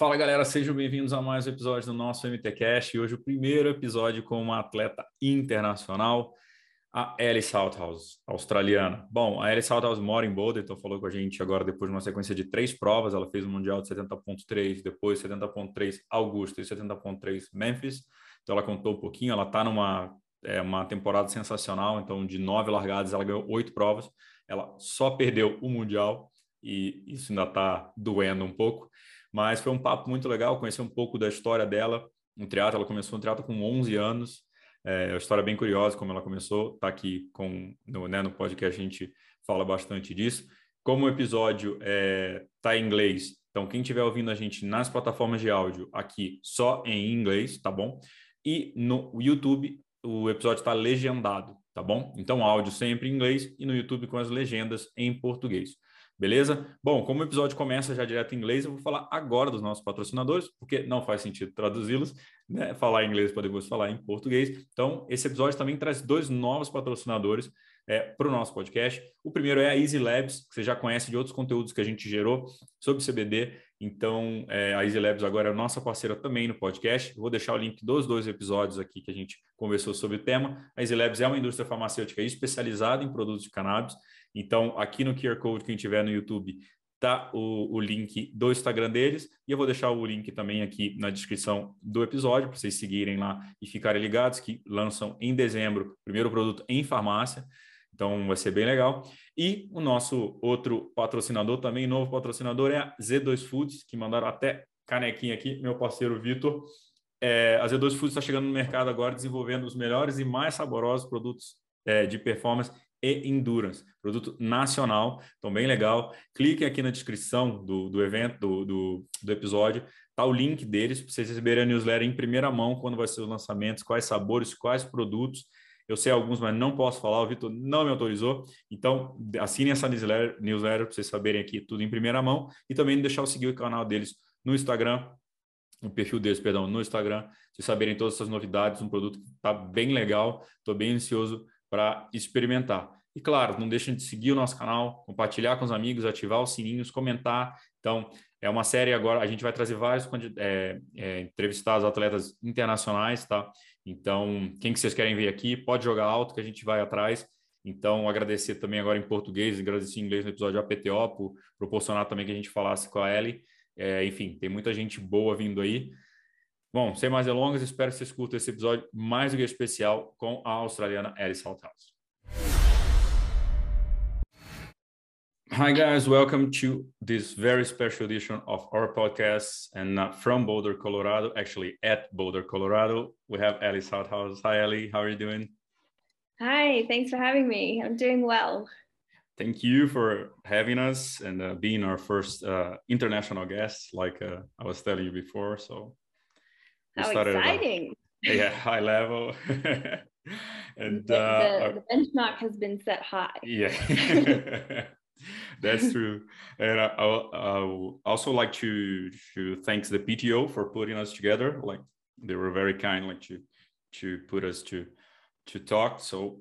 Fala galera, sejam bem-vindos a mais um episódio do nosso MTCast e hoje o primeiro episódio com uma atleta internacional a Ellie Salthouse, australiana. Bom, a Ellie Salthouse mora em Boulder, então falou com a gente agora depois de uma sequência de três provas. Ela fez o Mundial de 70.3, depois 70.3 Augusta e 70.3 Memphis. Então ela contou um pouquinho, ela está numa é, uma temporada sensacional, então de nove largadas ela ganhou oito provas. Ela só perdeu o Mundial e isso ainda está doendo um pouco. Mas foi um papo muito legal, conhecer um pouco da história dela. Um triatlo, ela começou um triatlo com 11 anos, é uma história bem curiosa, como ela começou, tá aqui com, no, né, no podcast a gente fala bastante disso. Como o episódio está é, em inglês, então quem estiver ouvindo a gente nas plataformas de áudio aqui só em inglês, tá bom? E no YouTube o episódio está legendado, tá bom? Então áudio sempre em inglês e no YouTube com as legendas em português. Beleza? Bom, como o episódio começa já direto em inglês, eu vou falar agora dos nossos patrocinadores, porque não faz sentido traduzi-los, né? Falar em inglês para depois falar em português. Então, esse episódio também traz dois novos patrocinadores é, para o nosso podcast. O primeiro é a Easy Labs, que você já conhece de outros conteúdos que a gente gerou sobre CBD. Então, é, a Easy Labs agora é nossa parceira também no podcast. Eu vou deixar o link dos dois episódios aqui que a gente conversou sobre o tema. A Easy Labs é uma indústria farmacêutica especializada em produtos de cannabis. Então, aqui no QR Code, quem tiver no YouTube, tá o, o, link do Instagram deles e eu vou deixar o link também aqui na descrição do episódio para vocês seguirem lá e ficarem ligados que lançam em dezembro o primeiro produto em farmácia. Então vai ser bem legal. E o nosso outro patrocinador também, novo patrocinador, é a Z2 Foods, que mandaram até canequinha aqui, meu parceiro Vitor. É, a Z2 Foods está chegando no mercado agora desenvolvendo os melhores e mais saborosos produtos é, de performance e Endurance, produto nacional, então bem legal. Cliquem aqui na descrição do, do evento, do, do, do episódio, tá o link deles para vocês receberem a newsletter em primeira mão quando vai ser os lançamentos, quais sabores, quais produtos. Eu sei alguns, mas não posso falar, o Vitor não me autorizou. Então, assinem essa newsletter, newsletter para vocês saberem aqui tudo em primeira mão e também deixar eu seguir o canal deles no Instagram, o perfil deles, perdão, no Instagram, vocês saberem todas essas novidades, um produto que está bem legal, estou bem ansioso para experimentar. E claro, não deixem de seguir o nosso canal, compartilhar com os amigos, ativar os sininhos, comentar. Então, é uma série agora, a gente vai trazer vários é, é, entrevistados atletas internacionais, tá? Então, quem que vocês querem ver aqui, pode jogar alto que a gente vai atrás. Então, agradecer também agora em português, agradecer em inglês no episódio APTO, por proporcionar também que a gente falasse com a Ellie. É, enfim, tem muita gente boa vindo aí. Bom, sem mais delongas, espero que vocês curtam esse episódio mais do que especial com a australiana Alice Salthouse. Hi, guys. Welcome to this very special edition of our podcast. And uh, from Boulder, Colorado, actually at Boulder, Colorado, we have Ellie Salthouse. Hi, Ellie. How are you doing? Hi. Thanks for having me. I'm doing well. Thank you for having us and uh, being our first uh, international guest, like uh, I was telling you before. So how exciting! At, yeah, high level. and the, uh, the, benchmark has been set high. Yeah, that's true. And I, I, also like to to thank the PTO for putting us together. Like they were very kind, like to to put us to to talk. So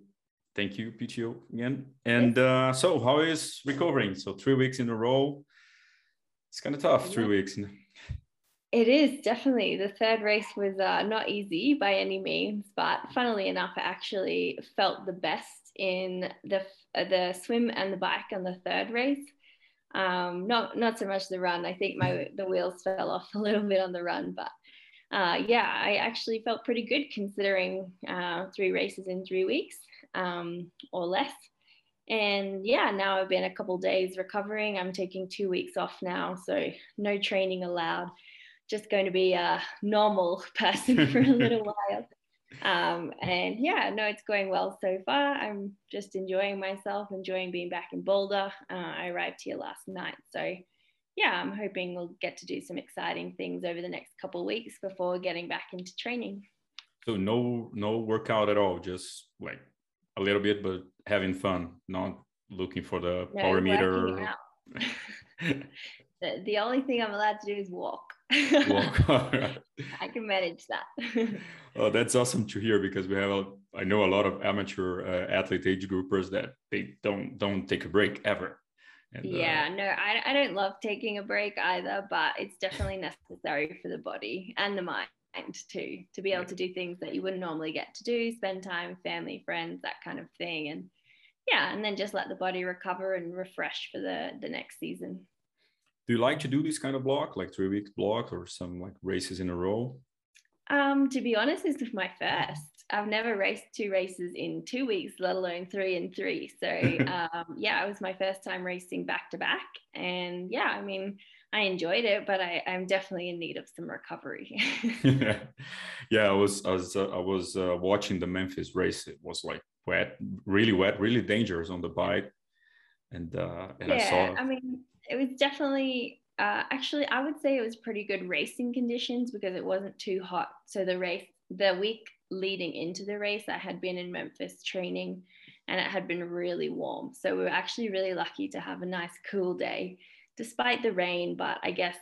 thank you, PTO again. And uh, so, how is recovering? So three weeks in a row. It's kind of tough. Three weeks. It is definitely the third race was uh, not easy by any means, but funnily enough, I actually felt the best in the the swim and the bike on the third race. Um, not not so much the run. I think my the wheels fell off a little bit on the run, but uh, yeah, I actually felt pretty good considering uh, three races in three weeks um, or less. And yeah, now I've been a couple days recovering. I'm taking two weeks off now, so no training allowed just going to be a normal person for a little while. Um, and yeah, no, it's going well so far. I'm just enjoying myself, enjoying being back in Boulder. Uh, I arrived here last night. So yeah, I'm hoping we'll get to do some exciting things over the next couple of weeks before getting back into training. So no no workout at all, just like a little bit, but having fun, not looking for the no, power meter. the, the only thing I'm allowed to do is walk. Walk. I can manage that. oh, that's awesome to hear because we have a, I know a lot of amateur uh, athlete age groupers that they don't don't take a break ever. And, uh, yeah, uh, no, I, I don't love taking a break either, but it's definitely necessary for the body and the mind too to be able to do things that you wouldn't normally get to do, spend time, with family, friends, that kind of thing, and yeah, and then just let the body recover and refresh for the the next season. Do you like to do this kind of block, like three week block, or some like races in a row? Um, to be honest, this is my first. I've never raced two races in two weeks, let alone three and three. So um, yeah, it was my first time racing back to back, and yeah, I mean, I enjoyed it, but I, I'm definitely in need of some recovery. yeah. yeah, I was I was uh, I was uh, watching the Memphis race. It was like wet, really wet, really dangerous on the bike, and uh, and yeah, I saw. I mean, it was definitely uh, actually I would say it was pretty good racing conditions because it wasn't too hot. So the race, the week leading into the race, I had been in Memphis training, and it had been really warm. So we were actually really lucky to have a nice cool day despite the rain, but I guess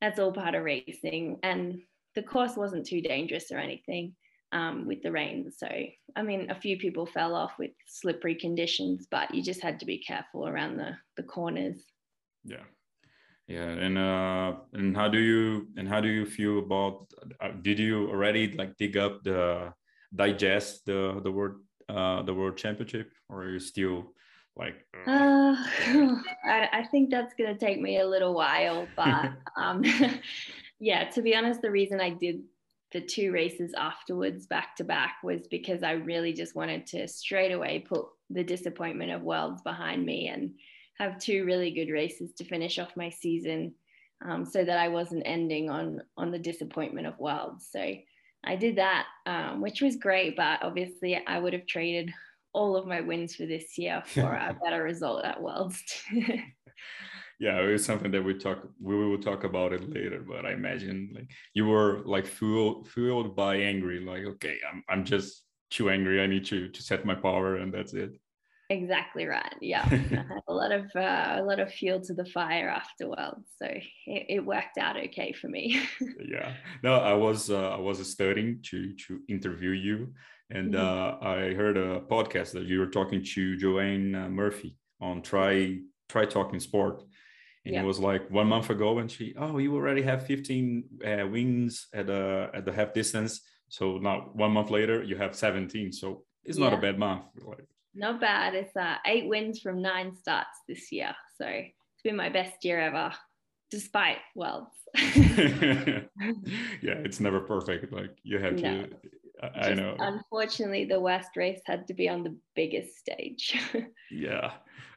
that's all part of racing. And the course wasn't too dangerous or anything um, with the rain. So, I mean, a few people fell off with slippery conditions, but you just had to be careful around the, the corners. Yeah. Yeah, and uh, and how do you and how do you feel about? Uh, did you already like dig up the digest the the world uh, the world championship, or are you still like uh, uh I, I, think that's going to take me a little while but um yeah to be honest the reason i did the two races afterwards back to back was because i really just wanted to straight away put the disappointment of worlds behind me and have two really good races to finish off my season um, so that i wasn't ending on on the disappointment of worlds so i did that um, which was great but obviously i would have traded all of my wins for this year for a better result at Worlds. yeah, it was something that we talk we will talk about it later, but I imagine like you were like fueled fueled by angry, like okay, I'm I'm just too angry. I need to to set my power and that's it. Exactly right. Yeah, a lot of uh, a lot of fuel to the fire afterwards so it, it worked out okay for me. yeah. No, I was uh, I was studying to to interview you, and mm-hmm. uh, I heard a podcast that you were talking to Joanne uh, Murphy on try try talking sport, and yeah. it was like one month ago, and she oh you already have 15 uh, wins at the at the half distance, so now one month later you have 17, so it's yeah. not a bad month. Like, not bad. It's uh, eight wins from nine starts this year, so it's been my best year ever, despite worlds. yeah, it's never perfect. Like you have no. to I, I know. Unfortunately, the West race had to be on the biggest stage. yeah.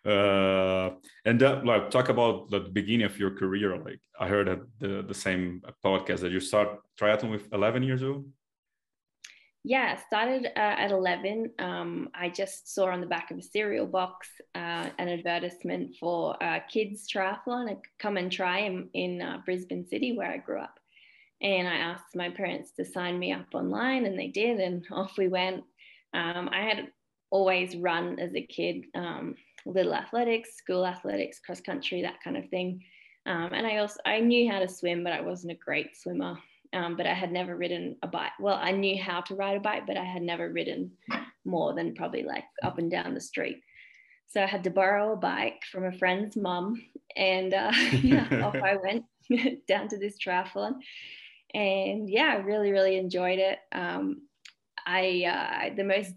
Uh, and that, like talk about the beginning of your career. Like I heard at the, the same podcast that you start triathlon with 11 years old. Yeah, started uh, at 11. Um, I just saw on the back of a cereal box uh, an advertisement for uh, kids triathlon, a come and try in, in uh, Brisbane City, where I grew up. And I asked my parents to sign me up online, and they did, and off we went. Um, I had always run as a kid, um, little athletics, school athletics, cross country, that kind of thing. Um, and I also I knew how to swim, but I wasn't a great swimmer. Um, but I had never ridden a bike. Well, I knew how to ride a bike, but I had never ridden more than probably like up and down the street. So I had to borrow a bike from a friend's mum, and uh, yeah, off I went down to this triathlon and yeah, I really, really enjoyed it. Um, I uh, the most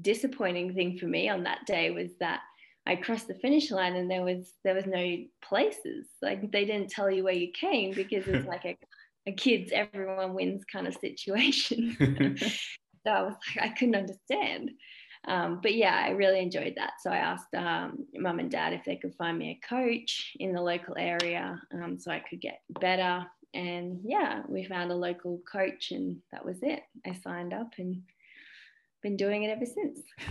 disappointing thing for me on that day was that I crossed the finish line and there was there was no places. Like they didn't tell you where you came because it's like a, a kids everyone wins kind of situation. so I was like I couldn't understand. Um, but yeah, I really enjoyed that. So I asked um, mum and dad if they could find me a coach in the local area um, so I could get better and yeah, we found a local coach, and that was it. I signed up and been doing it ever since.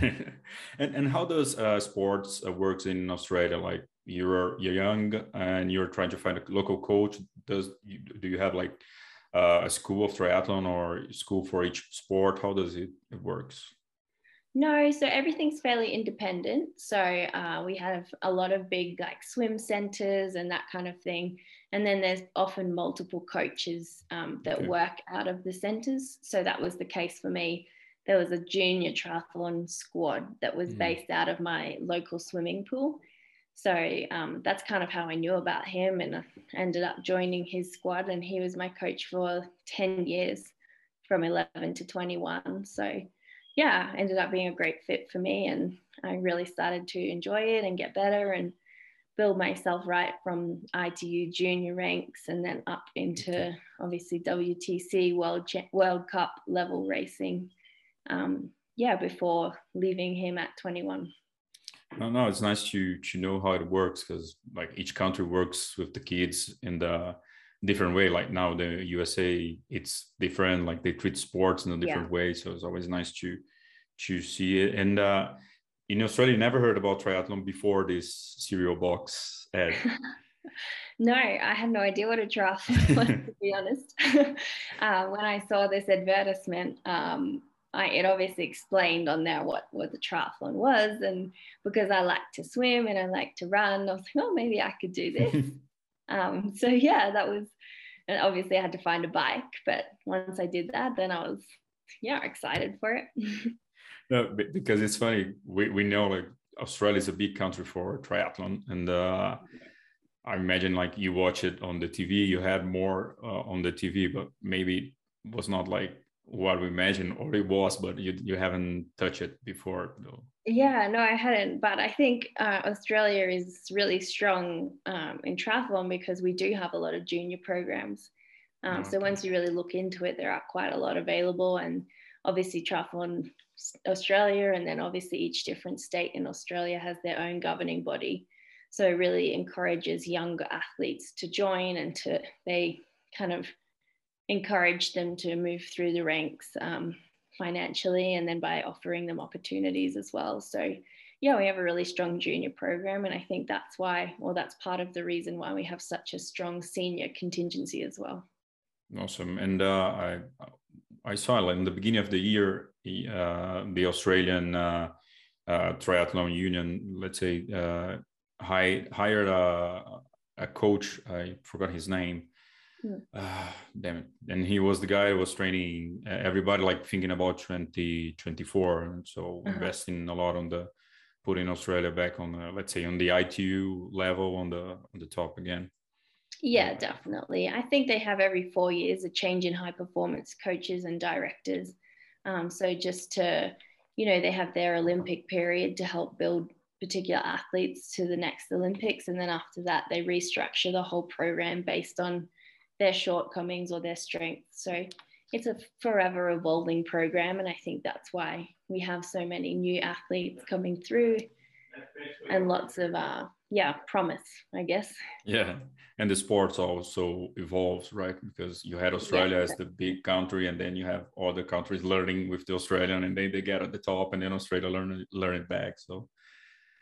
and and how does uh, sports uh, works in Australia? Like you're you're young and you're trying to find a local coach. Does do you have like uh, a school of triathlon or school for each sport? How does it, it works? No, so everything's fairly independent. So uh, we have a lot of big like swim centers and that kind of thing. And then there's often multiple coaches um, that okay. work out of the centers. So that was the case for me. There was a junior triathlon squad that was mm. based out of my local swimming pool. So um, that's kind of how I knew about him and I ended up joining his squad. And he was my coach for 10 years from 11 to 21. So yeah, ended up being a great fit for me. And I really started to enjoy it and get better and build myself right from ITU junior ranks and then up into obviously WTC World World Cup level racing. Um, yeah, before leaving him at 21. No, no, it's nice to to know how it works because like each country works with the kids in the different way. Like now the USA, it's different. Like they treat sports in a different yeah. way, so it's always nice to to see it. And uh, in Australia, never heard about triathlon before this cereal box ad. no, I had no idea what a triathlon was, to be honest. uh, when I saw this advertisement, um, I, it obviously explained on there what, what the triathlon was. And because I like to swim and I like to run, I was like, oh, maybe I could do this. um, so, yeah, that was, and obviously I had to find a bike. But once I did that, then I was, yeah, excited for it. no, because it's funny. We, we know like Australia is a big country for triathlon. And uh, I imagine like you watch it on the TV, you had more uh, on the TV, but maybe was not like what we imagine or it was but you you haven't touched it before though. Yeah no i hadn't but i think uh, australia is really strong um, in triathlon because we do have a lot of junior programs. Um, okay. so once you really look into it there are quite a lot available and obviously triathlon australia and then obviously each different state in australia has their own governing body. So it really encourages younger athletes to join and to they kind of encourage them to move through the ranks um, financially and then by offering them opportunities as well. So, yeah, we have a really strong junior program, and I think that's why, well, that's part of the reason why we have such a strong senior contingency as well. Awesome, and uh, I I saw in the beginning of the year uh, the Australian uh, uh Triathlon Union, let's say, uh, hired a, a coach. I forgot his name uh, damn it. And he was the guy who was training uh, everybody, like thinking about 2024. And so uh-huh. investing a lot on the putting Australia back on, the, let's say, on the ITU level on the on the top again. Yeah, definitely. I think they have every four years a change in high performance coaches and directors. Um, so just to, you know, they have their Olympic period to help build particular athletes to the next Olympics. And then after that, they restructure the whole program based on their shortcomings or their strengths. So it's a forever evolving program. And I think that's why we have so many new athletes coming through and lots of, uh, yeah, promise, I guess. Yeah. And the sports also evolves, right? Because you had Australia yeah. as the big country, and then you have other countries learning with the Australian, and then they get at the top, and then Australia learn, learn it back. So,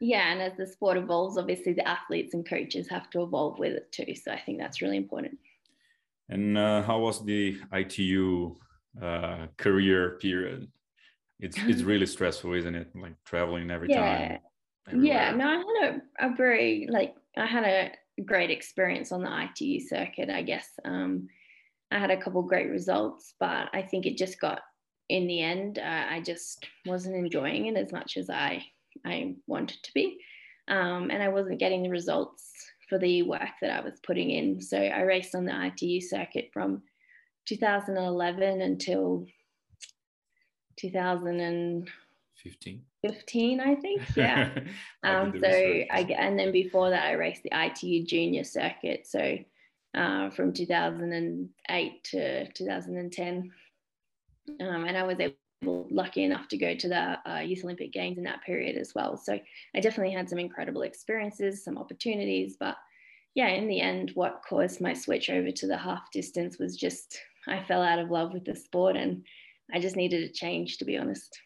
yeah. And as the sport evolves, obviously the athletes and coaches have to evolve with it too. So I think that's really important. And uh, how was the ITU uh, career period? It's it's really stressful, isn't it? Like traveling every yeah. time. Everywhere. Yeah, no, I had a, a very like I had a great experience on the ITU circuit. I guess um, I had a couple great results, but I think it just got in the end. Uh, I just wasn't enjoying it as much as I I wanted to be, um, and I wasn't getting the results for the work that I was putting in. So I raced on the ITU circuit from 2011 until 2015. 15, I think. Yeah. um, so I and then before that, I raced the ITU junior circuit. So uh, from 2008 to 2010, um, and I was lucky enough to go to the uh, Youth Olympic Games in that period as well. So I definitely had some incredible experiences, some opportunities, but yeah, in the end, what caused my switch over to the half distance was just I fell out of love with the sport and I just needed a change, to be honest.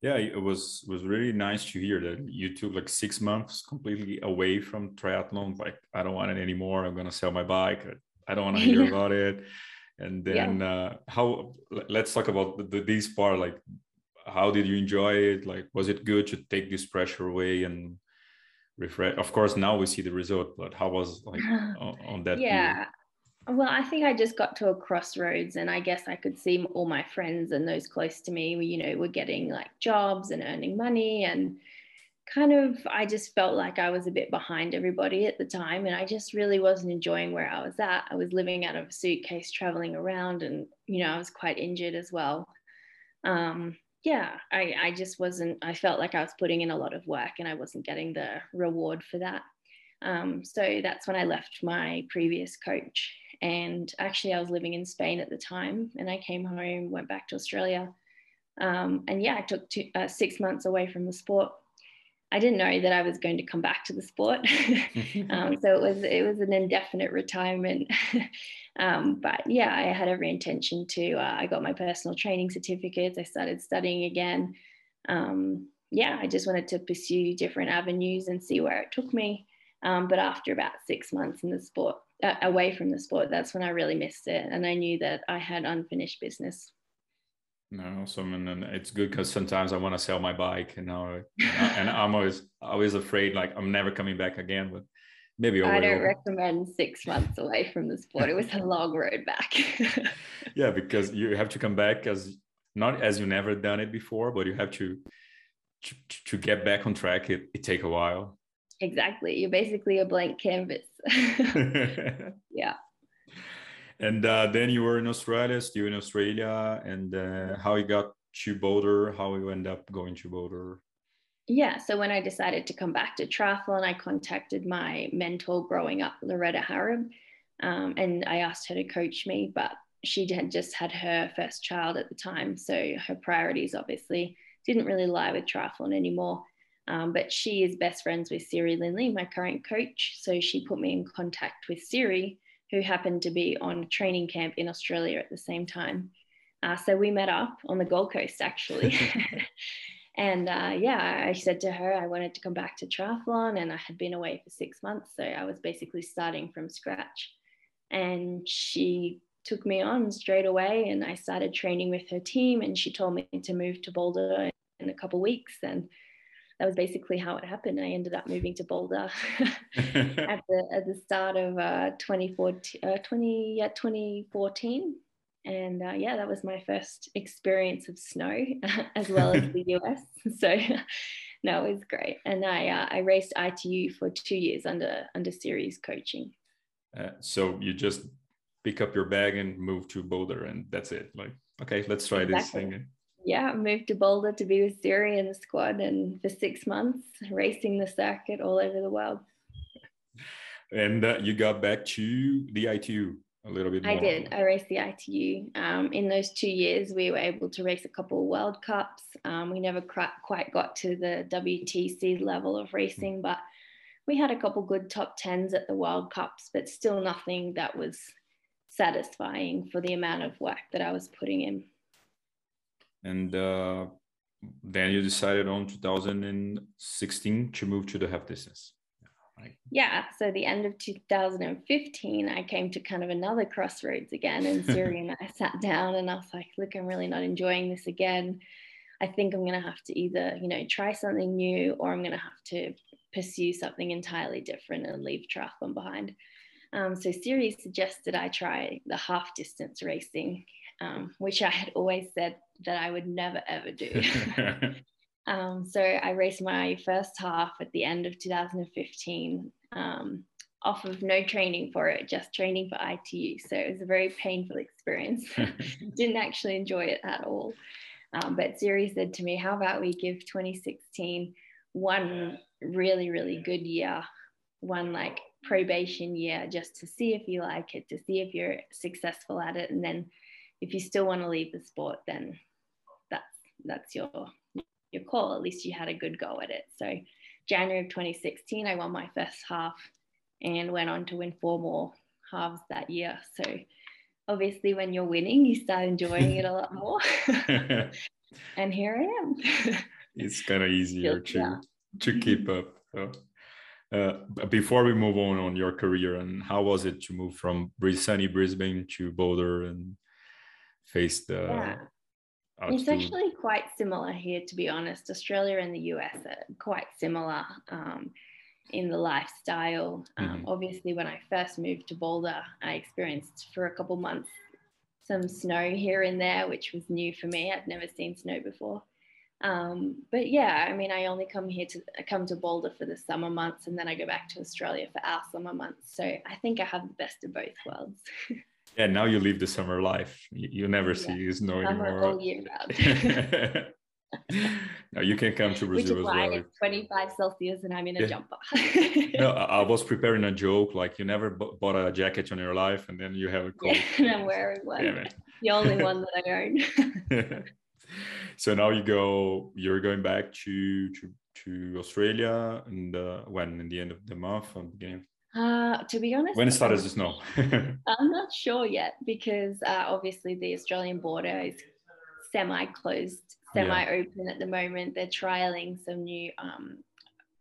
Yeah, it was was really nice to hear that you took like six months completely away from triathlon. Like, I don't want it anymore. I'm gonna sell my bike. I don't want to hear about it and then yeah. uh, how let's talk about the, the, this part like how did you enjoy it? Like was it good to take this pressure away and refresh of course now we see the result but how was like on, on that yeah. well i think i just got to a crossroads and i guess i could see all my friends and those close to me you know were getting like jobs and earning money and kind of I just felt like I was a bit behind everybody at the time and I just really wasn't enjoying where I was at. I was living out of a suitcase traveling around and you know I was quite injured as well. Um, yeah, I, I just wasn't I felt like I was putting in a lot of work and I wasn't getting the reward for that. Um, so that's when I left my previous coach and actually I was living in Spain at the time and I came home, went back to Australia. Um, and yeah, I took two, uh, six months away from the sport I didn't know that I was going to come back to the sport. um, so it was it was an indefinite retirement. um, but yeah, I had every intention to. Uh, I got my personal training certificates. I started studying again. Um, yeah, I just wanted to pursue different avenues and see where it took me. Um, but after about six months in the sport, uh, away from the sport, that's when I really missed it, and I knew that I had unfinished business. No, awesome, and, and it's good because sometimes I want to sell my bike, and now and I'm always always afraid like I'm never coming back again. But maybe I don't recommend six months away from the sport. It was a long road back. yeah, because you have to come back as not as you never done it before, but you have to to, to get back on track. It it take a while. Exactly, you're basically a blank canvas. yeah and uh, then you were in Australia, still in Australia, and uh, how you got to Boulder, how you end up going to Boulder. Yeah, so when I decided to come back to triathlon, I contacted my mentor growing up, Loretta Harrop, um, and I asked her to coach me, but she had just had her first child at the time, so her priorities obviously didn't really lie with triathlon anymore. Um, but she is best friends with Siri Lindley, my current coach. So she put me in contact with Siri, who happened to be on training camp in Australia at the same time. Uh, so we met up on the Gold Coast actually. and uh, yeah, I said to her I wanted to come back to triathlon and I had been away for six months. So I was basically starting from scratch. And she took me on straight away and I started training with her team and she told me to move to Boulder in a couple weeks. And that was basically how it happened. I ended up moving to Boulder at the at the start of uh, 2014, uh, 20, yeah, 2014. And uh, yeah, that was my first experience of snow as well as the US. So no, it was great. And I uh, I raced ITU for two years under under Siri's coaching. Uh, so you just pick up your bag and move to Boulder, and that's it. Like, okay, let's try exactly. this thing yeah, moved to Boulder to be with Siri in the squad and for six months racing the circuit all over the world. And uh, you got back to the ITU a little bit more. I did. I raced the ITU. Um, in those two years, we were able to race a couple of World Cups. Um, we never quite got to the WTC level of racing, mm. but we had a couple good top tens at the World Cups, but still nothing that was satisfying for the amount of work that I was putting in and uh, then you decided on 2016 to move to the half distance right? yeah so the end of 2015 i came to kind of another crossroads again and siri and i sat down and i was like look i'm really not enjoying this again. I think i'm going to have to either you know try something new or i'm going to have to pursue something entirely different and leave triathlon behind. Um, so Siri suggested I try the half distance racing um, which I had always said that I would never ever do. um, so I raced my first half at the end of 2015 um, off of no training for it, just training for ITU. So it was a very painful experience. Didn't actually enjoy it at all. Um, but Siri said to me, How about we give 2016 one really, really good year, one like probation year, just to see if you like it, to see if you're successful at it, and then if you still want to leave the sport, then that's that's your your call. At least you had a good go at it. So January of 2016, I won my first half and went on to win four more halves that year. So obviously when you're winning, you start enjoying it a lot more. and here I am. it's kind of easier to to keep up. So. uh, before we move on on your career and how was it to move from sunny Brisbane to Boulder and face the yeah. It's actually quite similar here, to be honest. Australia and the US are quite similar um, in the lifestyle. Um, mm-hmm. Obviously, when I first moved to Boulder, I experienced for a couple months some snow here and there, which was new for me. I'd never seen snow before. Um, but yeah, I mean, I only come here to I come to Boulder for the summer months, and then I go back to Australia for our summer months. So I think I have the best of both worlds. yeah, now you live the summer life. You, you never yeah. see snow summer anymore. all year round. no, you can come to Brazil Which is why well. It's 25 Celsius and I'm in a yeah. jumper. no, I was preparing a joke like you never bought a jacket on your life and then you have a coat. Yeah, and I'm wearing one. Yeah, the only one that I own. so now you go, you're going back to to, to Australia and uh, when in the end of the month or beginning uh, to be honest, when it started to snow, I'm not sure yet because uh, obviously the Australian border is semi-closed, semi-open yeah. at the moment. They're trialing some new um,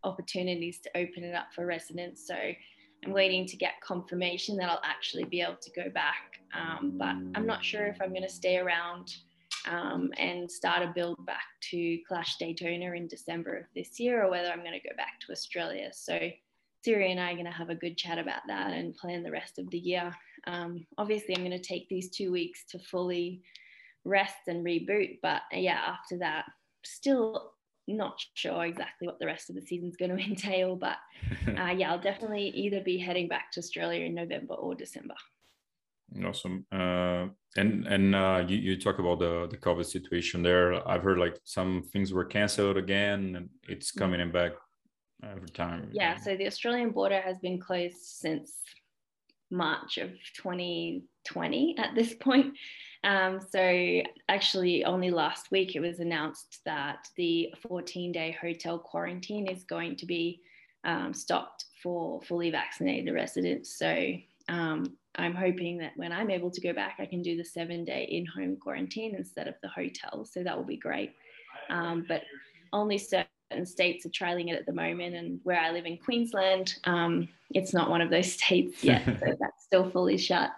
opportunities to open it up for residents. So I'm waiting to get confirmation that I'll actually be able to go back. Um, but I'm not sure if I'm going to stay around um, and start a build back to Clash Daytona in December of this year or whether I'm going to go back to Australia. So Siri and I are going to have a good chat about that and plan the rest of the year. Um, obviously, I'm going to take these two weeks to fully rest and reboot, but uh, yeah, after that, still not sure exactly what the rest of the season's going to entail. But uh, yeah, I'll definitely either be heading back to Australia in November or December. Awesome. Uh, and and uh, you, you talk about the the COVID situation there. I've heard like some things were canceled again, and it's mm. coming back over time. Yeah, so the Australian border has been closed since March of 2020 at this point. Um, so, actually, only last week it was announced that the 14 day hotel quarantine is going to be um, stopped for fully vaccinated residents. So, um, I'm hoping that when I'm able to go back, I can do the seven day in home quarantine instead of the hotel. So, that will be great. Um, but only certain certain states are trialing it at the moment. And where I live in Queensland, um, it's not one of those states yet. so that's still fully shut.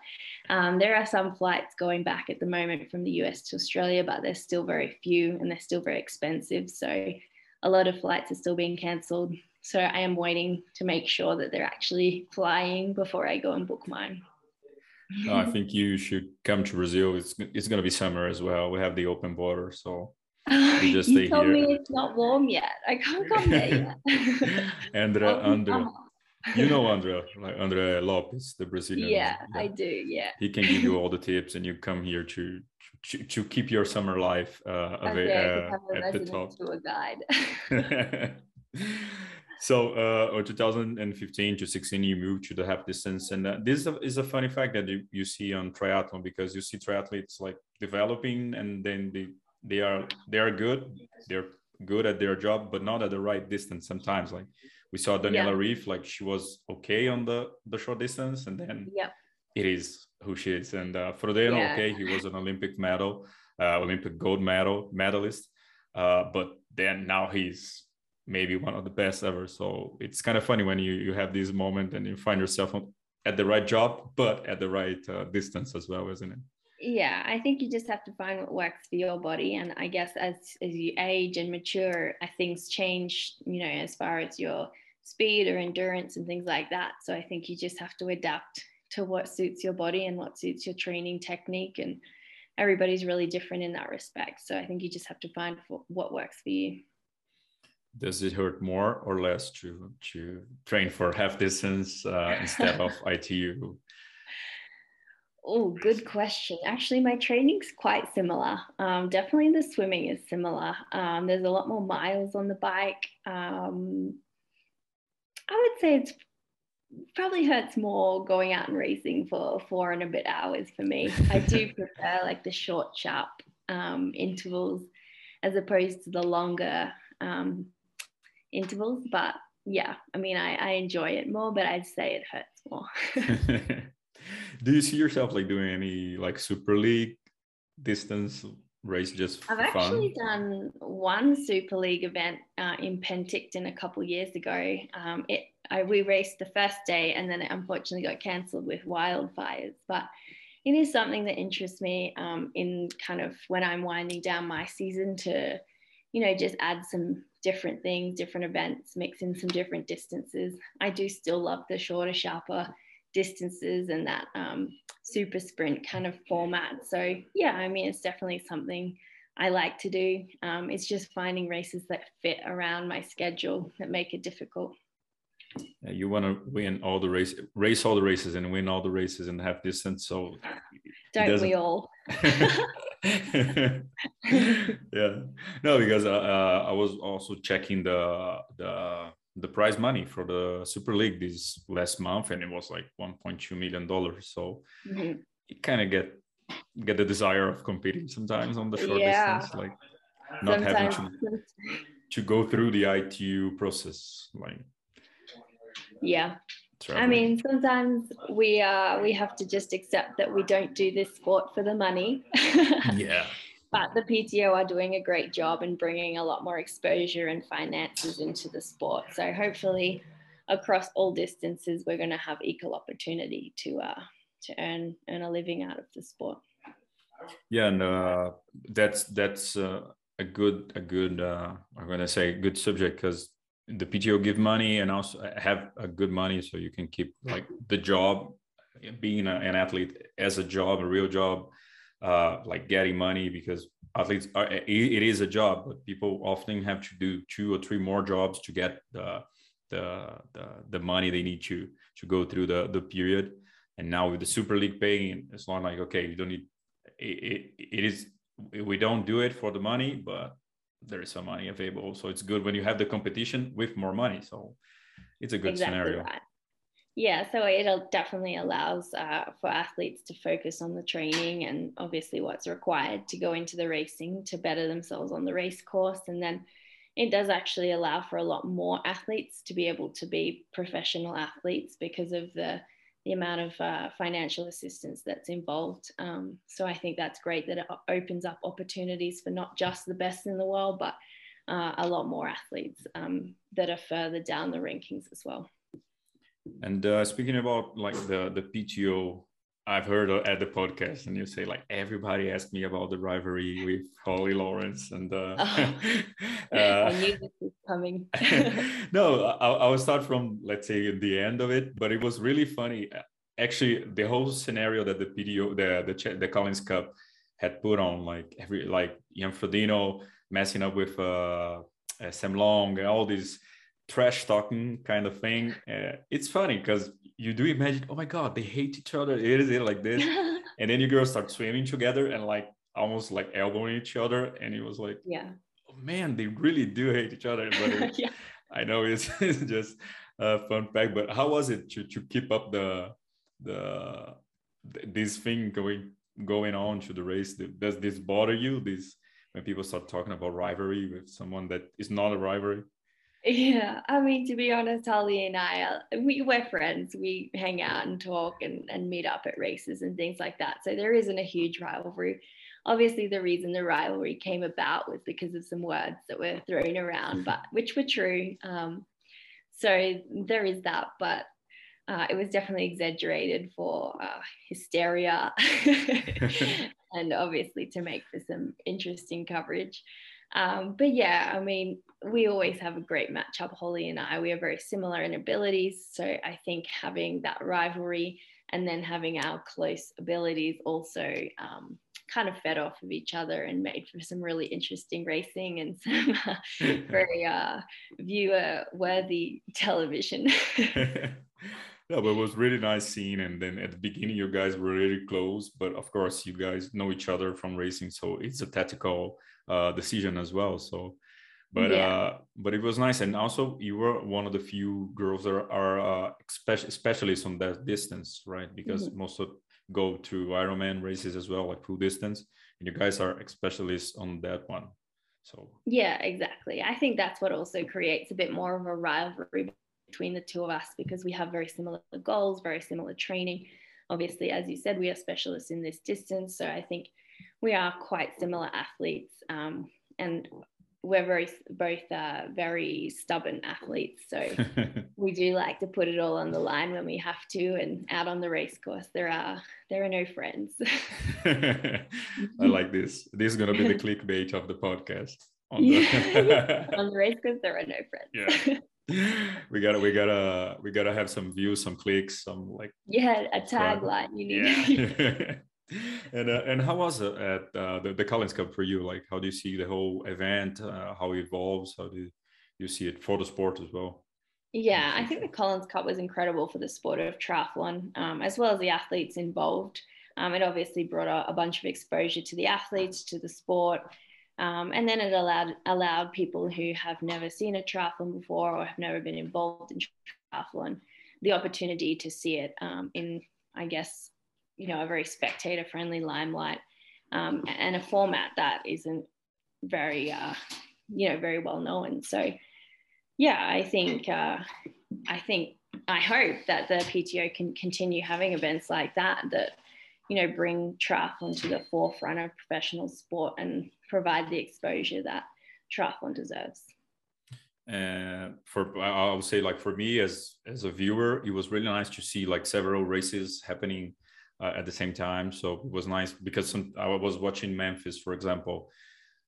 Um, there are some flights going back at the moment from the US to Australia, but there's still very few and they're still very expensive. So a lot of flights are still being cancelled. So I am waiting to make sure that they're actually flying before I go and book mine. no, I think you should come to Brazil. It's it's going to be summer as well. We have the open border, so you just you told here. me it's not warm yet. I can't come there yet. Andrea, Andrea. You know Andrea, like Andrea Lopes, the Brazilian. Yeah, yeah, I do. Yeah. He can give you all the tips, and you come here to to, to keep your summer life uh, uh, at the top. To a guide. so uh, or 2015 to 16 you moved to the half distance and uh, this is a, is a funny fact that you, you see on triathlon because you see triathletes like developing and then they they are they are good they're good at their job but not at the right distance sometimes. Like we saw daniela yeah. Ryf like she was okay on the the short distance and then yeah. it is who she is. And uh Frodeno, yeah. okay he was an olympic medal uh, olympic gold medal medalist uh but then now he's maybe one of the best ever. So it's kind of funny when you you have this moment and you find yourself at the right job but at the right uh, distance as well isn't it yeah i think you just have to find what works for your body and i guess as as you age and mature things change you know as far as your speed or endurance and things like that. So i think you just have to adapt to what suits your body and what suits your training technique and everybody's really different in that respect. So i think you just have to find what works for you. Does it hurt more or less to to train for half distance uh, instead of itu Oh, good question. Actually, my training's quite similar. Um, definitely the swimming is similar. Um, there's a lot more miles on the bike. Um, I would say it's probably hurts more going out and racing for four and a bit hours for me. I do prefer like the short, sharp um, intervals as opposed to the longer um, intervals. But yeah, I mean, I, I enjoy it more, but I'd say it hurts more. do you see yourself like doing any like super league distance race just I've actually done one super league event uh, in Penticton a couple years ago. Um, it I, we raced the first day and then it unfortunately got cancelled with wildfires. But it is something that interests me um, in kind of when I'm winding down my season to, you know, just add some different things, different events, mix in some different distances. I do still love the shorter, sharper distances and that um, super sprint kind of format. So, yeah, I mean, it's definitely something I like to do. Um, it's just finding races that fit around my schedule that make it difficult. Yeah, you want to win all the race, race all the races, and win all the races and have distance. So don't we all? yeah, no, because uh, uh, I was also checking the the the prize money for the Super League this last month, and it was like 1.2 million dollars. So mm-hmm. you kind of get get the desire of competing sometimes on the short yeah. distance, like not sometimes. having to to go through the ITU process, like yeah I mean, sometimes we uh we have to just accept that we don't do this sport for the money. yeah. But the PTO are doing a great job in bringing a lot more exposure and finances into the sport. So hopefully, across all distances, we're going to have equal opportunity to uh to earn earn a living out of the sport. Yeah, and uh, that's that's uh, a good a good uh, I'm going to say good subject because the PTO give money and also have a good money so you can keep like the job being a, an athlete as a job a real job uh, like getting money because athletes are it is a job but people often have to do two or three more jobs to get the the the, the money they need to to go through the the period and now with the super league paying it's not like okay you don't need it, it, it is we don't do it for the money but there is some money available. So it's good when you have the competition with more money. So it's a good exactly scenario. Right. Yeah, so it definitely allows uh, for athletes to focus on the training and obviously what's required to go into the racing to better themselves on the race course. And then it does actually allow for a lot more athletes to be able to be professional athletes because of the the amount of uh, financial assistance that's involved. Um, so I think that's great that it opens up opportunities for not just the best in the world, but uh, a lot more athletes um, that are further down the rankings as well. And uh, speaking about like the the PTO I've heard at the podcast, and you say like everybody asked me about the rivalry with Holly Lawrence, and uh, oh, uh, I knew this was coming. no, I, I will start from let's say the end of it, but it was really funny. Actually, the whole scenario that the PTO, the the the Collins Cup had put on, like every like Jan Frodeno messing up with uh, uh, Sam Long and all these trash talking kind of thing. Uh, it's funny because you do imagine, oh my god, they hate each other. It is it like this, and then you girls start swimming together and like almost like elbowing each other, and it was like, yeah, oh, man, they really do hate each other. But it, yeah. I know it's, it's just a fun fact. But how was it to to keep up the the this thing going going on to the race? Does this bother you? This when people start talking about rivalry with someone that is not a rivalry? Yeah, I mean, to be honest, Holly and I, we, we're friends. We hang out and talk and, and meet up at races and things like that. So there isn't a huge rivalry. Obviously, the reason the rivalry came about was because of some words that were thrown around, but which were true. Um, so there is that, but uh, it was definitely exaggerated for uh, hysteria and obviously to make for some interesting coverage. Um, but yeah, I mean, we always have a great matchup, Holly and I. We are very similar in abilities. So I think having that rivalry and then having our close abilities also um, kind of fed off of each other and made for some really interesting racing and some uh, very uh, viewer worthy television. Yeah, but it was really nice seeing. And then at the beginning, you guys were really close. But of course, you guys know each other from racing, so it's a tactical uh, decision as well. So, but yeah. uh, but it was nice, and also you were one of the few girls that are, are uh, specialists on that distance, right? Because mm-hmm. most of go to Ironman races as well, like full distance, and you guys are specialists on that one. So yeah, exactly. I think that's what also creates a bit more of a rivalry between the two of us because we have very similar goals, very similar training. Obviously, as you said, we are specialists in this distance. So I think we are quite similar athletes. Um, and we're very both uh, very stubborn athletes, so we do like to put it all on the line when we have to. And out on the race course, there are there are no friends. I like this. This is gonna be the clickbait of the podcast. On the, on the race course, there are no friends. Yeah. we gotta we gotta we gotta have some views some clicks some like yeah a tagline you need yeah. and uh, and how was it at uh, the, the Collins Cup for you? Like, how do you see the whole event? Uh, how it evolves? How do you see it for the sport as well? Yeah, I think the Collins Cup was incredible for the sport of triathlon, um, as well as the athletes involved. Um, it obviously brought a, a, bunch of exposure to the athletes, to the sport, um, and then it allowed allowed people who have never seen a triathlon before or have never been involved in triathlon the opportunity to see it um, in, I guess, you know a very spectator friendly limelight um, and a format that isn't very uh, you know very well known. So yeah i think uh, i think i hope that the pto can continue having events like that that you know bring triathlon to the forefront of professional sport and provide the exposure that triathlon deserves. And for i would say like for me as as a viewer it was really nice to see like several races happening uh, at the same time. So it was nice because some, I was watching Memphis, for example.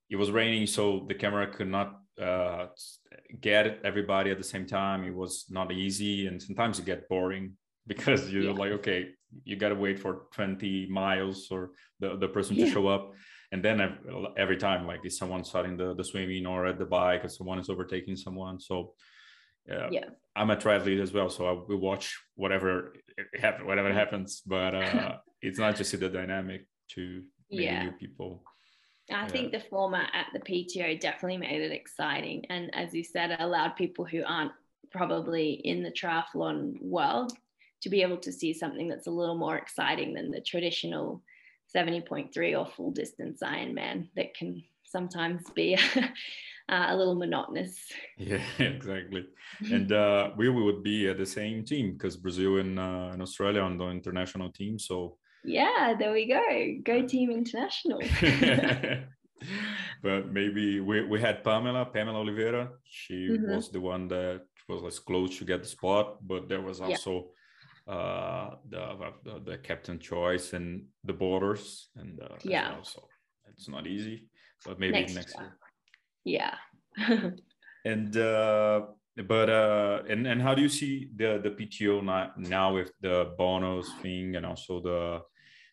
It was raining, so the camera could not uh, get everybody at the same time. It was not easy, and sometimes it get boring because you're yeah. like, okay, you got to wait for 20 miles or the, the person yeah. to show up. And then every time, like, is someone starting the, the swimming or at the bike, or someone is overtaking someone. So yeah. I'm a triathlete as well so i will watch whatever happen whatever happens but uh it's not just the dynamic to yeah. new people. I think the format at the PTO definitely made it exciting. And as you said, it allowed people who aren't probably in the triathlon world to be able to see something that's a little more exciting than the traditional 70.3 or full distance Ironman that can sometimes be uh, a little monotonous. Yeah, exactly. and uh, we would be at the same team because Brazil and, uh, and Australia on the international team. So yeah, there we go. Go team international. but maybe we, we had Pamella, Pamella Oliveira. She mm-hmm. was the one that was as close to get the spot, but there was also yeah. uh, the, the, the captain choice and the borders, and uh, yeah, well. so it's not easy. But maybe next, next year yeah. And uh but uh and and how do you see the the pto now, now with the bonus thing and also the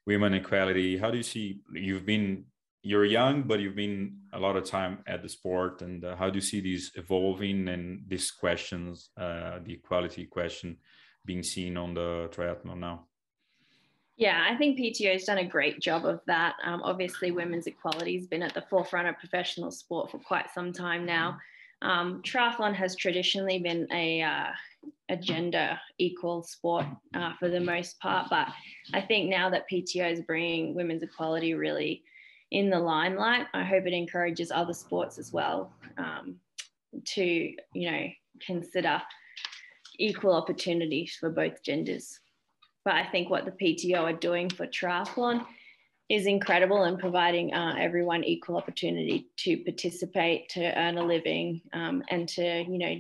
women equality? How do you see you've been you're young but you've been a lot of time at the sport. And uh, how do you see these evolving and these questions uh the equality question being seen on the triathlon now yeah, I think PTO has done a great job of that. Um, obviously, women's equality has been at the forefront of professional sport for quite some time now. Um, triathlon has traditionally been a, uh, a gender equal sport uh, for the most part, but I think now that PTO is bringing women's equality really in the limelight, I hope it encourages other sports as well um, to, you know, consider equal opportunities for both genders. But I think what the PTO are doing for triathlon is incredible and providing uh, everyone equal opportunity to participate, to earn a living, um, and to you know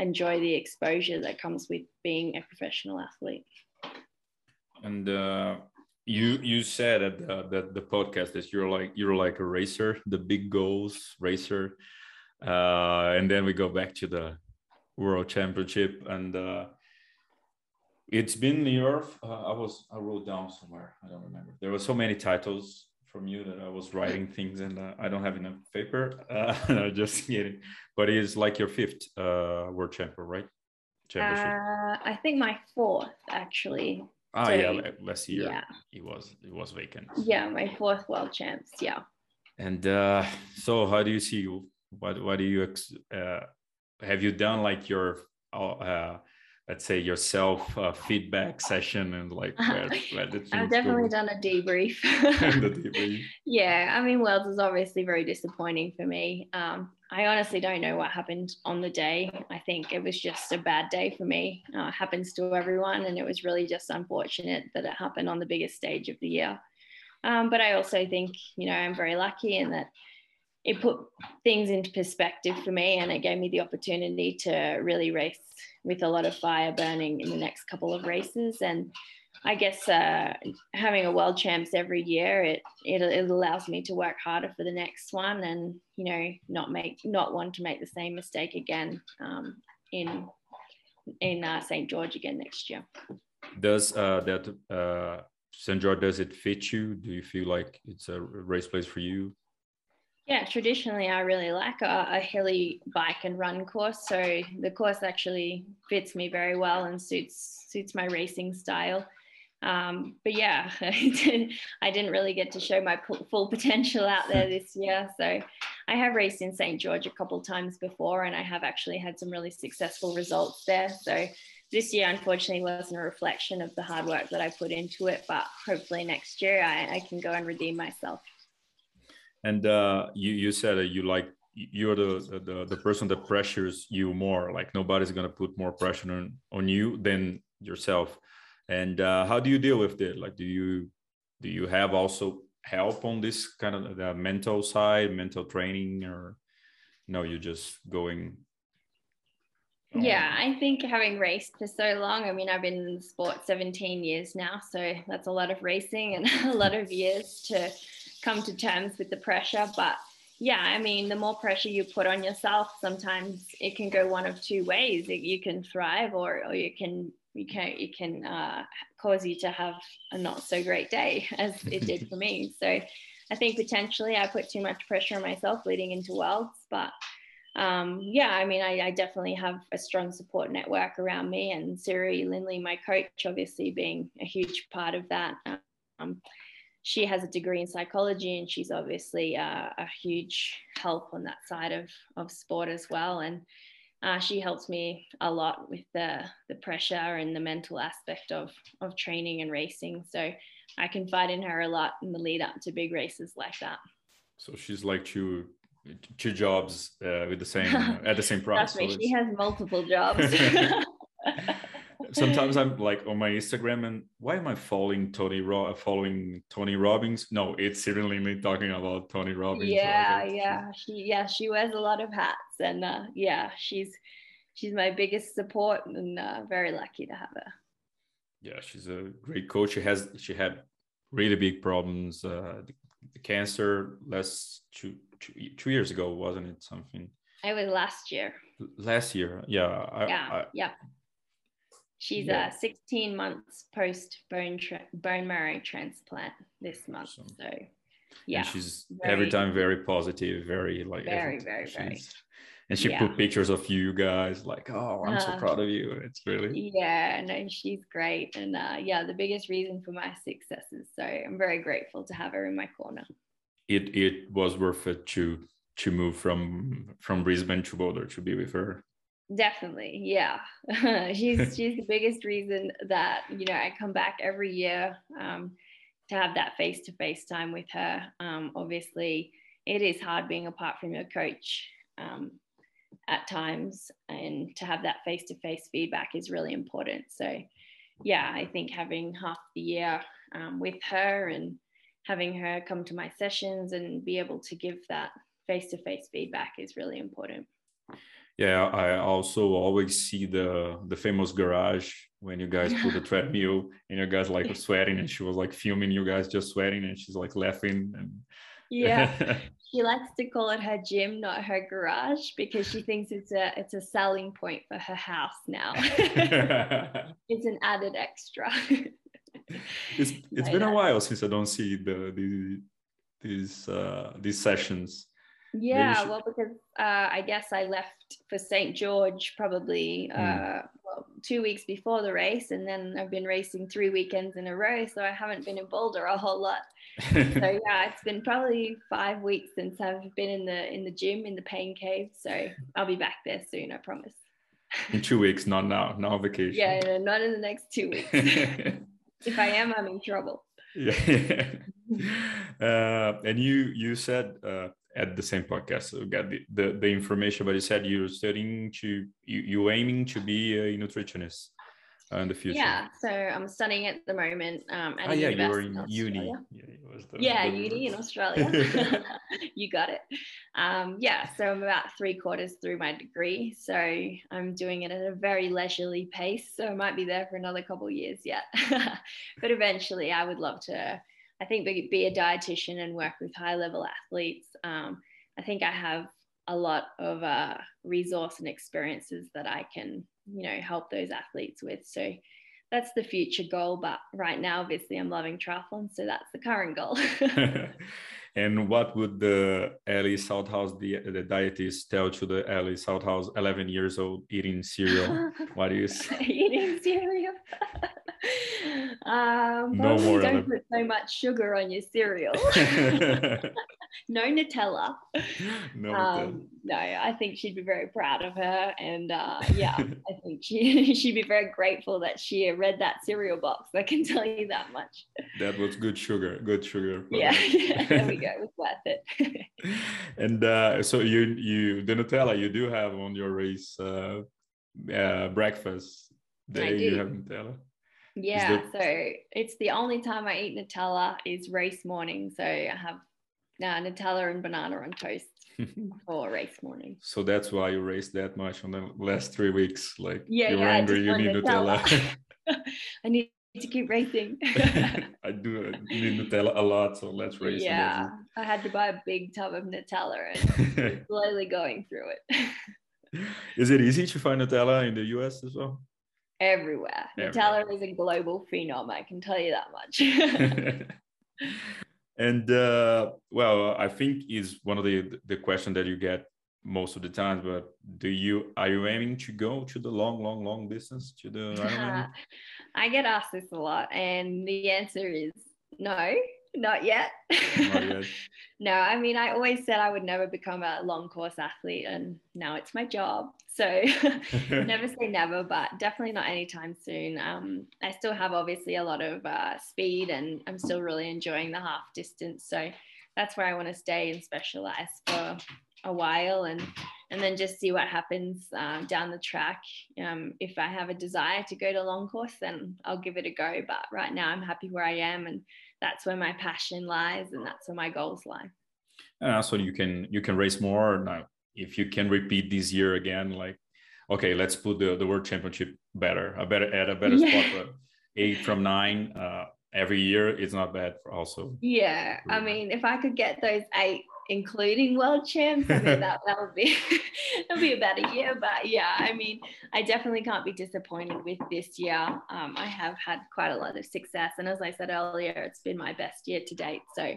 enjoy the exposure that comes with being a professional athlete. And uh, you you said at the, the, the podcast that you're like you're like a racer, the big goals racer, uh, and then we go back to the World Championship and uh, it's been your. Uh, I was I wrote down somewhere. I don't remember. There were so many titles from you that I was writing things and uh, I don't have enough paper. Uh, just kidding. But it's like your fifth uh, world champion, right? Championship. Uh, I think my fourth actually. Ah, so, yeah. Last year, yeah. it was it was vacant. Yeah, my fourth world champs. Yeah. And uh, so, how do you see? What what do you uh, have you done like your uh, let's say yourself uh, feedback session and like where, where I've definitely done a debrief. the debrief. Yeah, I mean, Worlds is obviously very disappointing for me. Um, I honestly don't know what happened on the day. I think it was just a bad day for me. Uh, happens to everyone, and it was really just unfortunate that it happened on the biggest stage of the year. Um, but I also think, you know, I'm very lucky in that it put things into perspective for me and it gave me the opportunity to really race with a lot of fire burning in the next couple of races and I guess uh, having a world champs every year, it, it, it allows me to work harder for the next one, and you know, not make not want to make the same mistake again um, in in uh, St George again next year. Does uh, that uh, St George does it fit you? Do you feel like it's a race place for you? Yeah, traditionally I really like a, a, hilly bike and run course. So the course actually fits me very well and suits suits my racing style. Um, but yeah, I didn't really get to show my full potential out there this year. So I have raced in St. George a couple times before, and I have actually had some really successful results there. So this year, unfortunately, wasn't a reflection of the hard work that I put into it, but hopefully next year I, I can go and redeem myself. And uh, you, you said you like you're the, the the person that pressures you more. Like nobody's gonna put more pressure on on you than yourself and uh, how do you deal with it like do you do you have also help on this kind of the mental side mental training or no you're just going yeah i think having raced for so long i mean i've been in sport 17 years now so that's a lot of racing and a lot of years to come to terms with the pressure but yeah i mean the more pressure you put on yourself sometimes it can go one of two ways you can thrive or, or you can you can it can uh, cause you to have a not so great day as it did for me. So I think potentially I put too much pressure on myself leading into worlds, but um, yeah, I mean, I, I, definitely have a strong support network around me, and Siri Lindley, my coach, obviously being a huge part of that. Um, she has a degree in psychology, and she's obviously uh, a huge help on that side of of sport as well. And uh, she helps me a lot with the the pressure and the mental aspect of of training and racing. So I confide in her a lot in the lead up to big races like that. So she's like two two jobs uh, with the same at the same price. Trust me, so she has multiple jobs. sometimes I'm like on my Instagram and why am I following Tony Ro- following Tony Robbins? No, it's certainly me talking about Tony Robbins. Yeah, yeah, she yeah she wears a lot of hats and uh, yeah she's she's my biggest support and uh, very lucky to have her. Yeah, she's a great coach. She has she had really big problems. Uh, the, the cancer last two, two two years ago, wasn't it? Something. It was last year. Last year, yeah. I, yeah, I, yeah. She's yeah. uh, 16 months post bone tra- bone marrow transplant this month. Awesome. So yeah, and she's very, every time very positive, very like very very very. And she yeah. put pictures of you guys like, oh, I'm uh, so proud of you. It's really yeah, no, she's great, and uh, yeah, the biggest reason for my successes. So I'm very grateful to have her in my corner. It it was worth it to to move from from Brisbane to Boulder to be with her. Definitely, yeah. she's she's the biggest reason that you know I come back every year um, to have that face to face time with her. Um, obviously, it is hard being apart from your coach um, at times, and to have that face to face feedback is really important. So, yeah, I think having half the year um, with her and having her come to my sessions and be able to give that face to face feedback is really important yeah i also always see the the famous garage when you guys put the treadmill and you guys like sweating and she was like filming you guys just sweating and she's like laughing and yeah. She likes to call it her gym not her garage because she thinks it's a it's a selling point for her house now. It's an added extra. It's it's been a while since i don't see the, the these uh these sessions yeah, well, because uh, I guess I left for St. George probably uh, mm. well, two weeks before the race, and then I've been racing three weekends in a row, so I haven't been in Boulder a whole lot. so yeah, it's been probably five weeks since I've been in the in the gym in the pain cave. So I'll be back there soon, I promise. in two weeks, not now, not vacation. Yeah, no, not in the next two weeks. if I am, I'm in trouble. Yeah. uh, and you you said uh, at the same podcast. So got the, the, the information, but you said you're studying to you you aiming to be a nutritionist. uh, in the future? Yeah, so I'm studying at the moment. Um, at oh, yeah, you were in, uni. Yeah, yeah the... uni in Australia. you got it. Um, yeah, so I'm about three quarters through my degree. So I'm doing it at a very leisurely pace. So I might be there for another couple years yet. but eventually, I would love to, I think, be, be a dietitian and work with high level athletes. Um, I think I have a lot of uh, resource and experiences that I can, you know, help those athletes with. So that's the future goal. But right now, obviously, I'm loving triathlon, so that's the current goal. and what would the Ellie Salthouse, the, the dietist, tell to the Ellie Salthouse, 11 years old, eating cereal? what do you say? eating cereal. um, no more. Don't put so much sugar on your cereal no Nutella. No, um, no, I think she'd be very proud of her, and uh, yeah, I think she she'd be very grateful that she read that cereal box. I can tell you that much. That was good sugar, good sugar. Yeah, yeah, there we go. It was worth it. and uh, so you you the Nutella you do have on your race uh, uh, breakfast day. You have Nutella. Yeah, so it's the only time I eat Nutella is race morning. So I have nah, Nutella and banana on toast for race morning. So that's why you raced that much on the last three weeks. Like yeah, you're yeah, angry, you need Nutella. Nutella. I need to keep racing. I do uh, need Nutella a lot, so let's race. Yeah, I had to buy a big tub of Nutella and slowly going through it. is it easy to find Nutella in the US as well? Everywhere. Everywhere. Nutella is a global phenom, I can tell you that much. And uh, well, I think is one of the the question that you get most of the times. But do you are you aiming to go to the long, long, long distance to the Ironman? I get asked this a lot, and the answer is no. Not yet. Not yet. no, I mean, I always said I would never become a long course athlete, and now it's my job. So never say never, but definitely not anytime soon. Um, I still have obviously a lot of uh, speed, and I'm still really enjoying the half distance. So that's where I want to stay and specialize for a while, and and then just see what happens um, down the track. Um, if I have a desire to go to long course, then I'll give it a go. But right now, I'm happy where I am, and that's where my passion lies and that's where my goals lie and also you can you can race more now if you can repeat this year again like okay let's put the, the world championship better a better at a better yeah. spot eight from nine uh, every year it's not bad for also yeah i mean if i could get those eight including world champs. I mean, that that would be that'll be about a year. But yeah, I mean, I definitely can't be disappointed with this year. Um, I have had quite a lot of success, and as I said earlier, it's been my best year to date. So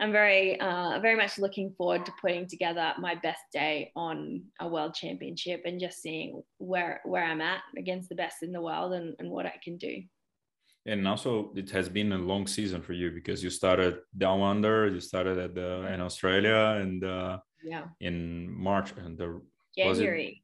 I'm very uh, very much looking forward to putting together my best day on a world championship and just seeing where where I'm at against the best in the world and, and what I can do and also it has been a long season for you because you started down under you started at the in australia and uh yeah. in march and the january.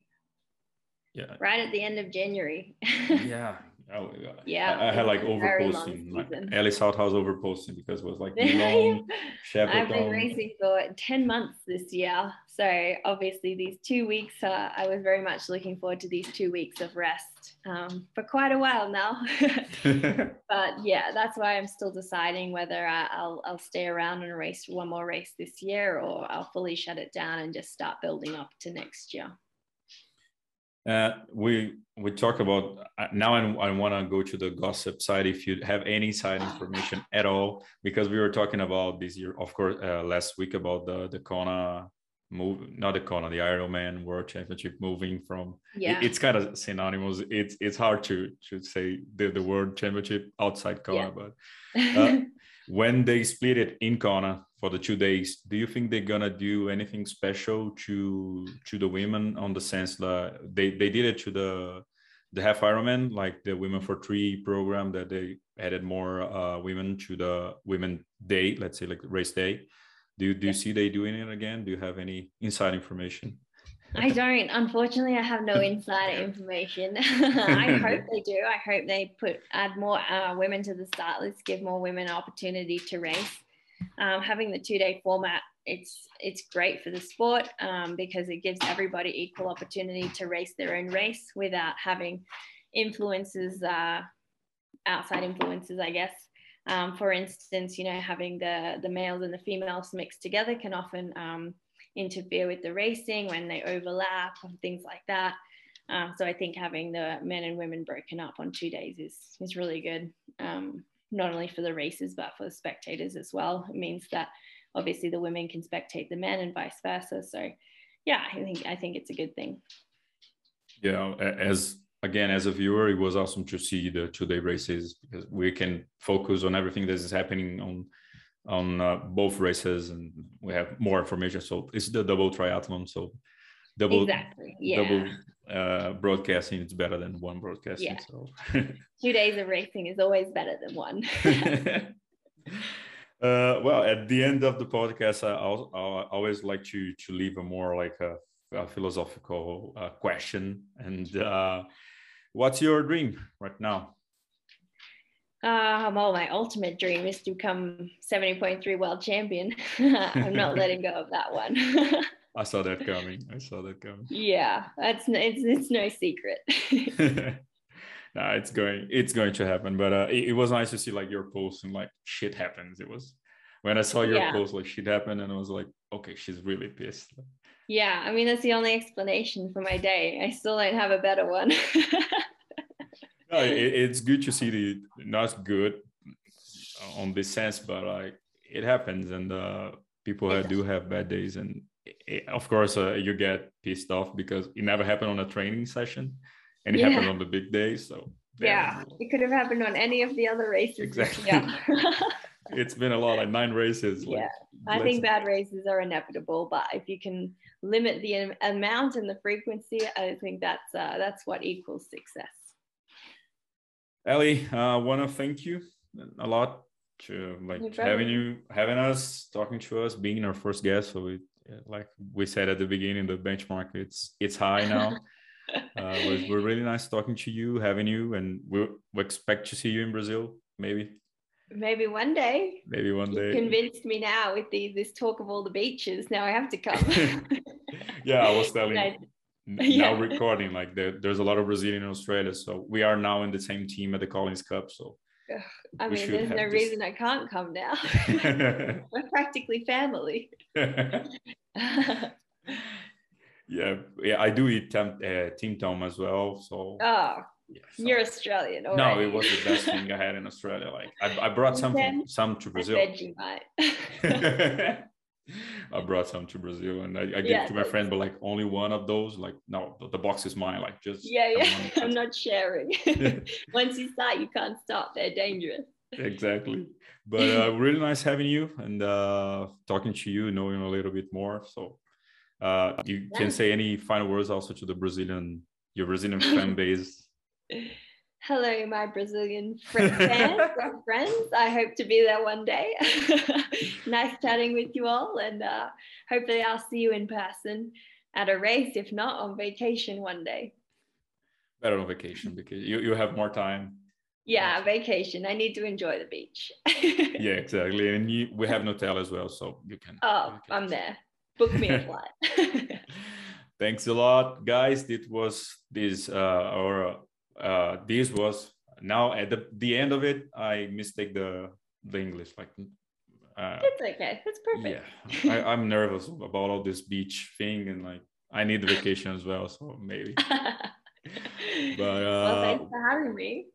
Yeah. Right at the end of january. Yeah. Oh, yeah, I, I had like overposting, like Ellie Salthouse overposting because it was like long I've been racing for 10 months this year. So obviously these two weeks, uh, I was very much looking forward to these two weeks of rest um, for quite a while now. but yeah, that's why I'm still deciding whether I, I'll, I'll stay around and race one more race this year or I'll fully shut it down and just start building up to next year. Uh, we we talk about uh, now. I, I want to go to the gossip side. If you have any side information at all, because we were talking about this year, of course, uh, last week about the the Kona move, not the Kona, the Ironman World Championship moving from. Yeah, it, it's kind of synonymous. It's it's hard to to say the the World Championship outside Kona, yeah. but uh, when they split it in Kona for the two days do you think they're gonna do anything special to to the women on the sense that they they did it to the the half ironman like the women for three program that they added more uh, women to the women day let's say like race day do you, do you see they doing it again do you have any inside information I don't. Unfortunately, I have no insider information. I hope they do. I hope they put add more uh, women to the start list, give more women opportunity to race um, having the two day format it's it's great for the sport um, because it gives everybody equal opportunity to race their own race without having influences, uh, outside influences, I guess. Um, for instance, you know, having the the males and the females mixed together can often um, interfere with the racing when they overlap and things like that. Um, so I think having the men and women broken up on two days is is really good, um, not only for the races but for the spectators as well. It means that obviously the women can spectate the men and vice versa. So yeah, I think I think it's a good thing. Yeah, as again as a viewer, it was awesome to see the two day races because we can focus on everything that is happening on on uh, both races and we have more information. So it's the double triathlon. So double exactly yeah. double uh, broadcasting is better than one broadcasting. Yeah. So two days of racing is always better than one. uh, well, at the end of the podcast, I, I always like to to leave a more like a, a philosophical uh, question. And uh, what's your dream right now? Uh, well, my ultimate dream is to become 70.3 world champion. I'm not letting go of that one. I saw that coming. I saw that coming. Yeah, that's it's it's no secret. no, it's going it's going to happen. But uh, it, it, was nice to see like your post and like shit happens. It was when I saw your yeah. post like shit happened, and I was like, okay, she's really pissed. Yeah, I mean that's the only explanation for my day. I still don't have a better one no, it, it's good to see the not good on this sense, but like it happens, and uh, people have, do have bad days, and it, of course uh, you get pissed off because it never happened on a training session, and it yeah. happened on the big day. So yeah, it could have happened on any of the other races. Exactly. Yeah. it's been a lot, like nine races. Like, yeah, I think bad races are inevitable, but if you can limit the amount and the frequency, I think that's uh, that's what equals success. Ellie, I uh, want to thank you a lot to like having you, having us, talking to us, being our first guest. So we, like we said at the beginning, the benchmark it's it's high now. uh, we're, we're really nice talking to you, having you, and we we expect to see you in Brazil, maybe. Maybe one day. Maybe one day. You convinced me now with the this talk of all the beaches. Now I have to come. yeah, I was telling yeah. now recording like there, there's a lot of brazilian in australia so we are now in the same team at the collins cup so i mean there's no this. reason i can't come now we're practically family yeah yeah i do eat tem- uh, Tim Tam as well so oh yeah, so. You're Australian. no, it was the best thing I had in Australia. Like I, I brought something, some to Brazil. I brought some to Brazil and I, I gave to my friend, but like only one of those. Like, no, the, the box is mine. Like, just yeah, yeah. I'm not sharing. Once you start, you can't stop. They're dangerous. Exactly. But uh, really nice having you and uh, talking to you, knowing a little bit more. So, uh, you yeah. can say any final words also to the Brazilian, your Brazilian fan base. Hello, my Brazilian friends and friends. I hope to be there one day. nice chatting with you all, and uh, hopefully, I'll see you in person at a race, if not on vacation one day. Better on vacation because you, you have more time. Yeah, vacation. I need to enjoy the beach. yeah, exactly. And you, we have Nutella as well, so you can. Oh, you can. I'm there. Book me a flight. Thanks a lot, guys. It was this uh, our uh, this was now at the, the end of it, I mistake the the English. Like uh, it's okay. It's perfect. Yeah, I, I'm nervous about all this beach thing, and like I need the vacation as well, so maybe. but uh, well, thanks for having me.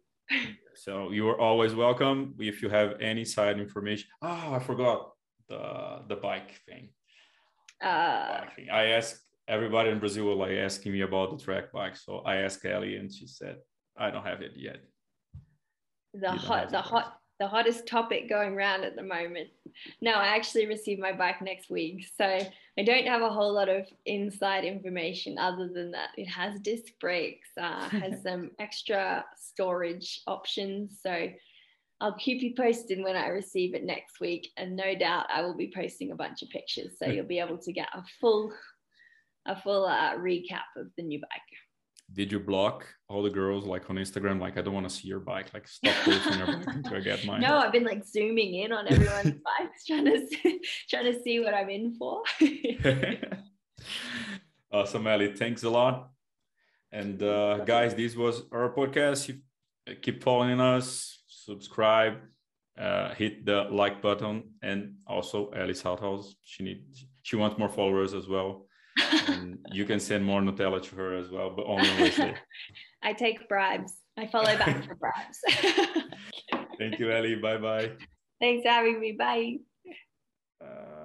so you are always welcome. If you have any side information, oh, I forgot the the bike thing. Uh, bike thing. I asked everybody in Brazil were like asking me about the track bike, so I asked Ellie, and she said I don't have it yet. The hot, the hot, the hottest topic going around at the moment. No, I actually received my bike next week, so I don't have a whole lot of inside information other than that it has disc brakes, uh, has some extra storage options. So I'll keep you posted when I receive it next week, and no doubt I will be posting a bunch of pictures, so you'll be able to get a full, a full uh, recap of the new bike did you block all the girls like on Instagram? Like, I don't want to see your bike. Like, stop posting your bike until I get mine. No, I've been like zooming in on everyone's bikes, trying to see, trying to see what I'm in for. awesome, Ellie. Thanks a lot. And uh, guys, this was our podcast. Keep following us, subscribe, uh, hit the like button, and also Ellie Salthouse. She needs she wants more followers as well. And you can send more Nutella to her as well, but only on Wednesday. I take bribes. I follow back for bribes. Thank you, Ellie. Bye bye. Thanks for having me. Bye. Uh...